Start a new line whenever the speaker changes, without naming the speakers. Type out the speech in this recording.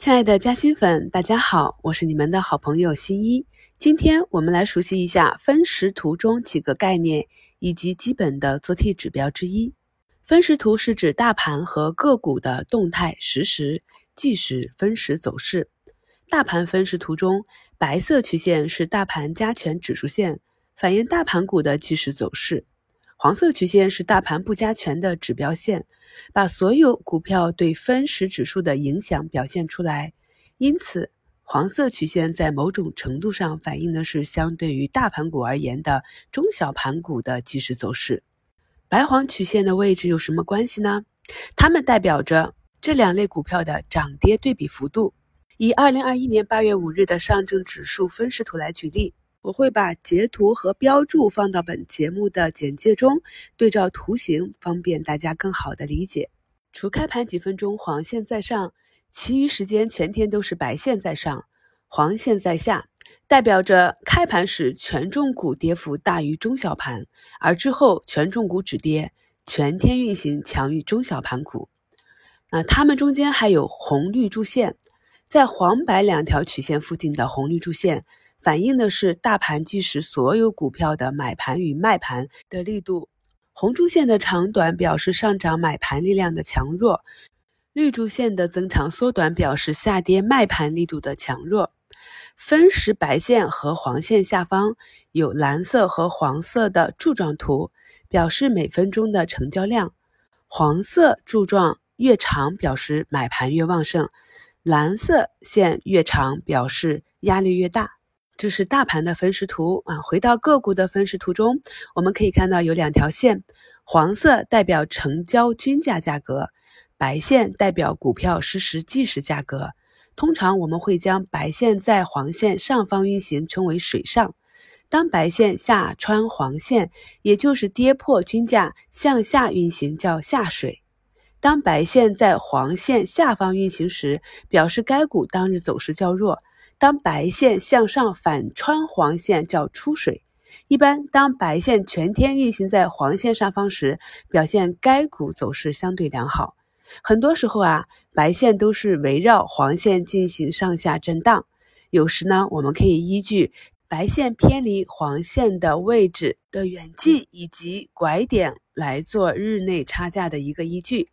亲爱的嘉兴粉，大家好，我是你们的好朋友新一。今天我们来熟悉一下分时图中几个概念以及基本的做 T 指标之一。分时图是指大盘和个股的动态实时、即时分时走势。大盘分时图中，白色曲线是大盘加权指数线，反映大盘股的即时走势。黄色曲线是大盘不加权的指标线，把所有股票对分时指数的影响表现出来。因此，黄色曲线在某种程度上反映的是相对于大盘股而言的中小盘股的即时走势。白黄曲线的位置有什么关系呢？它们代表着这两类股票的涨跌对比幅度。以二零二一年八月五日的上证指数分时图来举例。我会把截图和标注放到本节目的简介中，对照图形，方便大家更好的理解。除开盘几分钟黄线在上，其余时间全天都是白线在上，黄线在下，代表着开盘时权重股跌幅大于中小盘，而之后权重股止跌，全天运行强于中小盘股。那它们中间还有红绿柱线，在黄白两条曲线附近的红绿柱线。反映的是大盘即时所有股票的买盘与卖盘的力度。红柱线的长短表示上涨买盘力量的强弱，绿柱线的增长缩短表示下跌卖盘力度的强弱。分时白线和黄线下方有蓝色和黄色的柱状图，表示每分钟的成交量。黄色柱状越长，表示买盘越旺盛；蓝色线越长，表示压力越大。这是大盘的分时图啊。回到个股的分时图中，我们可以看到有两条线，黄色代表成交均价价格，白线代表股票实时即时价格。通常我们会将白线在黄线上方运行称为水上，当白线下穿黄线，也就是跌破均价向下运行叫下水。当白线在黄线下方运行时，表示该股当日走势较弱。当白线向上反穿黄线叫出水，一般当白线全天运行在黄线上方时，表现该股走势相对良好。很多时候啊，白线都是围绕黄线进行上下震荡。有时呢，我们可以依据白线偏离黄线的位置的远近以及拐点来做日内差价的一个依据。